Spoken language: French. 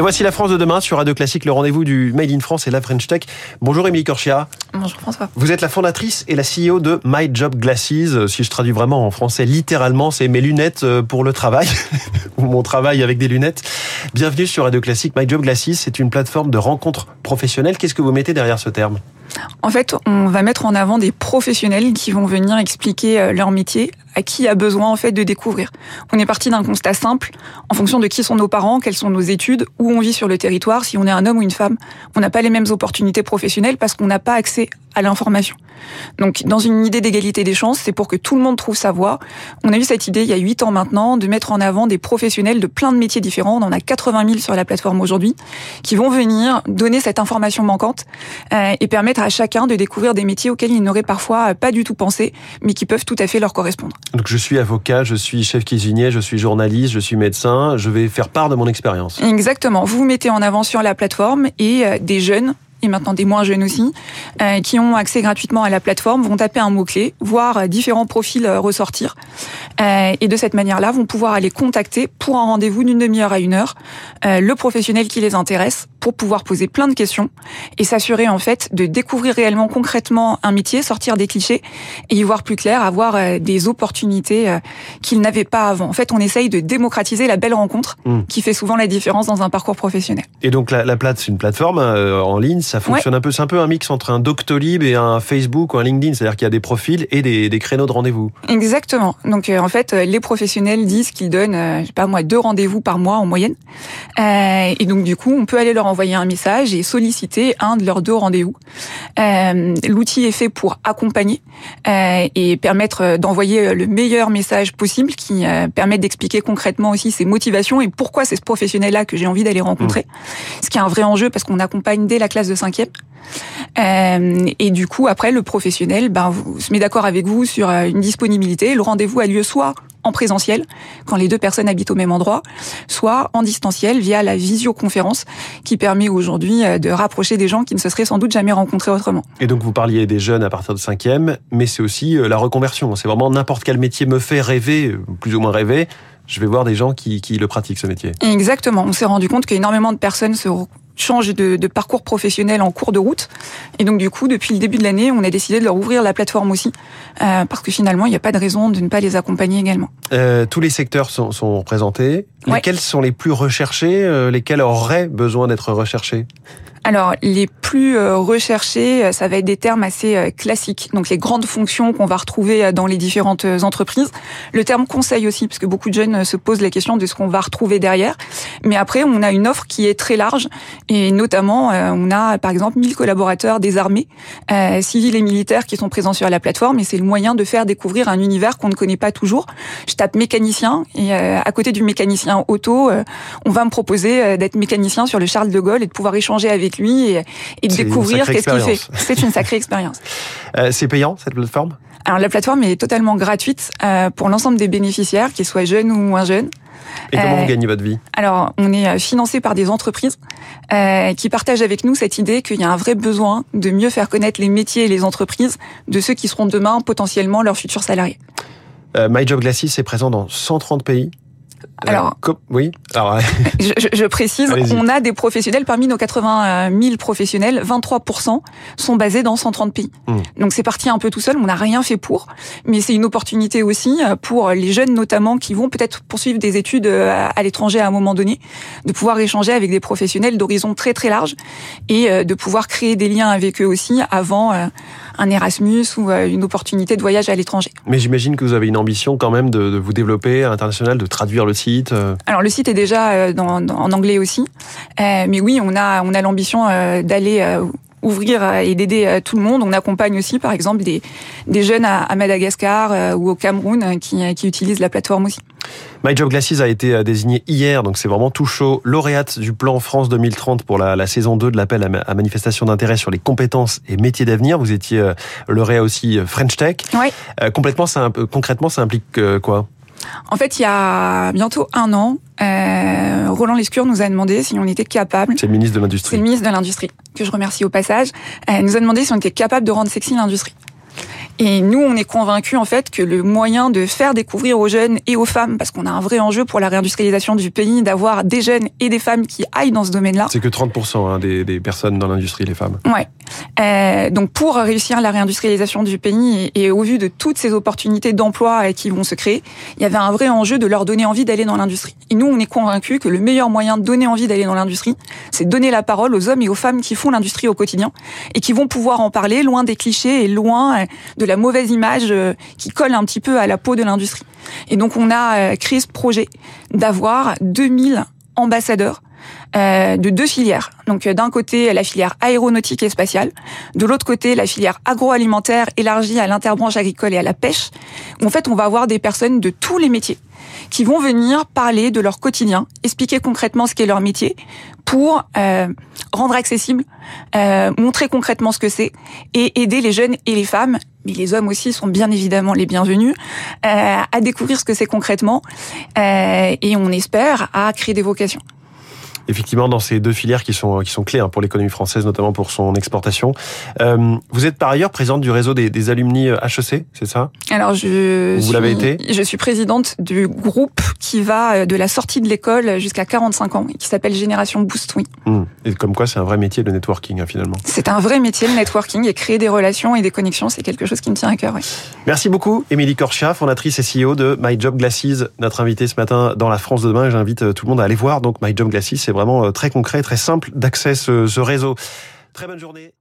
Et voici la France de demain sur Radio Classique, le rendez-vous du Made in France et la French Tech. Bonjour Émilie Corchia. Bonjour François. Vous êtes la fondatrice et la CEO de My Job Glasses. Si je traduis vraiment en français, littéralement, c'est mes lunettes euh, pour le travail, ou mon travail avec des lunettes. Bienvenue sur Radio Classique. My Job Glasses, c'est une plateforme de rencontres professionnelles. Qu'est-ce que vous mettez derrière ce terme? En fait, on va mettre en avant des professionnels qui vont venir expliquer euh, leur métier qui a besoin en fait de découvrir. On est parti d'un constat simple en fonction de qui sont nos parents, quelles sont nos études, où on vit sur le territoire, si on est un homme ou une femme, on n'a pas les mêmes opportunités professionnelles parce qu'on n'a pas accès à l'information. Donc, dans une idée d'égalité des chances, c'est pour que tout le monde trouve sa voie. On a eu cette idée il y a huit ans maintenant de mettre en avant des professionnels de plein de métiers différents. On en a 80 000 sur la plateforme aujourd'hui qui vont venir donner cette information manquante euh, et permettre à chacun de découvrir des métiers auxquels ils n'auraient parfois pas du tout pensé, mais qui peuvent tout à fait leur correspondre. Donc, je suis avocat, je suis chef cuisinier, je suis journaliste, je suis médecin. Je vais faire part de mon expérience. Exactement. Vous vous mettez en avant sur la plateforme et euh, des jeunes et maintenant des moins jeunes aussi, euh, qui ont accès gratuitement à la plateforme, vont taper un mot-clé, voir euh, différents profils euh, ressortir. et de cette manière-là, vont pouvoir aller contacter pour un rendez-vous d'une demi-heure à une heure le professionnel qui les intéresse pour pouvoir poser plein de questions et s'assurer en fait de découvrir réellement concrètement un métier, sortir des clichés et y voir plus clair, avoir des opportunités qu'ils n'avaient pas avant. En fait, on essaye de démocratiser la belle rencontre mmh. qui fait souvent la différence dans un parcours professionnel. Et donc la, la plate, c'est une plateforme en ligne ça fonctionne un peu. C'est un peu un mix entre un Doctolib et un Facebook ou un LinkedIn. C'est-à-dire qu'il y a des profils et des, des créneaux de rendez-vous. Exactement. Donc euh, en fait, euh, les professionnels disent qu'ils donnent, euh, je sais pas moi, deux rendez-vous par mois en moyenne. Euh, et donc du coup, on peut aller leur envoyer un message et solliciter un de leurs deux rendez-vous. Euh, L'outil est fait pour accompagner euh, et permettre d'envoyer le meilleur message possible, qui permet d'expliquer concrètement aussi ses motivations et pourquoi c'est ce professionnel-là que j'ai envie d'aller rencontrer. Mmh. Ce qui est un vrai enjeu parce qu'on accompagne dès la classe de cinquième. Euh, et du coup, après, le professionnel ben, se met d'accord avec vous sur euh, une disponibilité. Le rendez-vous a lieu soit en présentiel, quand les deux personnes habitent au même endroit, soit en distanciel via la visioconférence qui permet aujourd'hui euh, de rapprocher des gens qui ne se seraient sans doute jamais rencontrés autrement. Et donc vous parliez des jeunes à partir de cinquième, mais c'est aussi la reconversion. C'est vraiment n'importe quel métier me fait rêver, plus ou moins rêver je vais voir des gens qui, qui le pratiquent ce métier. Exactement. On s'est rendu compte qu'énormément de personnes se change de, de, parcours professionnel en cours de route. Et donc du coup, depuis le début de l'année, on a décidé de leur ouvrir la plateforme aussi, euh, parce que finalement, il n'y a pas de raison de ne pas les accompagner également. Euh, tous les secteurs sont, sont représentés. Lesquels sont les plus recherchés euh, Lesquels auraient besoin d'être recherchés? Alors, les plus euh, recherchés, euh, ça va être des termes assez euh, classiques. Donc, les grandes fonctions qu'on va retrouver dans les différentes entreprises. Le terme conseil aussi, parce que beaucoup de jeunes se posent la question de ce qu'on va retrouver derrière. Mais après, on a une offre qui est très large. Et notamment, on a, par exemple, 1000 collaborateurs des armées, civils et militaires qui sont présents sur la plateforme. Et c'est le moyen de faire découvrir un univers qu'on ne connaît pas toujours. Je tape mécanicien. Et à côté du mécanicien auto, on va me proposer d'être mécanicien sur le Charles de Gaulle et de pouvoir échanger avec lui de découvrir qu'est-ce qu'il fait. C'est une sacrée expérience. Euh, c'est payant cette plateforme? Alors la plateforme est totalement gratuite euh, pour l'ensemble des bénéficiaires, qu'ils soient jeunes ou moins jeunes. Et comment vous euh, gagnez votre vie? Alors, on est financé par des entreprises qui partagent avec nous cette idée qu'il y a un vrai besoin de mieux faire connaître les métiers et les entreprises de ceux qui seront demain potentiellement leurs futurs salariés. My Job Glasses est présent dans 130 pays. Alors, oui. Alors, je, je, précise, on a des professionnels parmi nos 80 000 professionnels, 23% sont basés dans 130 pays. Hmm. Donc c'est parti un peu tout seul. On n'a rien fait pour, mais c'est une opportunité aussi euh, pour les jeunes notamment qui vont peut-être poursuivre des études euh, à l'étranger à un moment donné, de pouvoir échanger avec des professionnels d'horizons très très larges et euh, de pouvoir créer des liens avec eux aussi avant un Erasmus ou une opportunité de voyage à l'étranger. Mais j'imagine que vous avez une ambition quand même de, de vous développer à l'international, de traduire le site euh. Alors le site est déjà euh, dans, en anglais aussi, euh, mais oui, on a on a l'ambition d'aller ouvrir et d'aider tout le monde. On accompagne aussi, par exemple, des, des jeunes à, Madagascar ou au Cameroun qui, qui utilisent la plateforme aussi. My Job Glasses a été désigné hier, donc c'est vraiment tout chaud, lauréate du plan France 2030 pour la, la saison 2 de l'appel à, manifestation d'intérêt sur les compétences et métiers d'avenir. Vous étiez lauréat aussi French Tech. Oui. complètement, ça, concrètement, ça implique quoi? En fait, il y a bientôt un an, euh, Roland Lescure nous a demandé si on était capable. C'est le ministre de l'Industrie. C'est le ministre de l'Industrie, que je remercie au passage. Euh, nous a demandé si on était capable de rendre sexy l'industrie. Et nous, on est convaincus en fait que le moyen de faire découvrir aux jeunes et aux femmes, parce qu'on a un vrai enjeu pour la réindustrialisation du pays, d'avoir des jeunes et des femmes qui aillent dans ce domaine-là. C'est que 30% hein, des, des, personnes dans l'industrie, les femmes. Ouais. Euh, donc pour réussir la réindustrialisation du pays et, et, au vu de toutes ces opportunités d'emploi qui vont se créer, il y avait un vrai enjeu de leur donner envie d'aller dans l'industrie. Et nous, on est convaincus que le meilleur moyen de donner envie d'aller dans l'industrie, c'est donner la parole aux hommes et aux femmes qui font l'industrie au quotidien et qui vont pouvoir en parler loin des clichés et loin de la mauvaise image euh, qui colle un petit peu à la peau de l'industrie. Et donc on a euh, créé ce projet d'avoir 2000 ambassadeurs euh, de deux filières. Donc d'un côté la filière aéronautique et spatiale, de l'autre côté la filière agroalimentaire élargie à l'interbranche agricole et à la pêche. En fait on va avoir des personnes de tous les métiers qui vont venir parler de leur quotidien, expliquer concrètement ce qu'est leur métier pour rendre accessible, montrer concrètement ce que c'est et aider les jeunes et les femmes, mais les hommes aussi sont bien évidemment les bienvenus, euh, à découvrir ce que c'est concrètement euh, et on espère à créer des vocations effectivement dans ces deux filières qui sont qui sont clés hein, pour l'économie française, notamment pour son exportation. Euh, vous êtes par ailleurs présidente du réseau des, des alumni HEC, c'est ça? Alors je vous l'avez été? Je suis présidente du groupe qui va euh, de la sortie de l'école jusqu'à 45 ans, qui s'appelle Génération Boost. Oui. Mmh. Et comme quoi, c'est un vrai métier le networking hein, finalement. C'est un vrai métier le networking et créer des relations et des connexions, c'est quelque chose qui me tient à cœur. Oui. Merci beaucoup, Émilie Corchia, fondatrice et CEO de My Job Glasses, notre invitée ce matin dans la France de demain. J'invite euh, tout le monde à aller voir. Donc My Job Glasses, c'est vraiment très concret, très simple d'accès ce, ce réseau. Très bonne journée.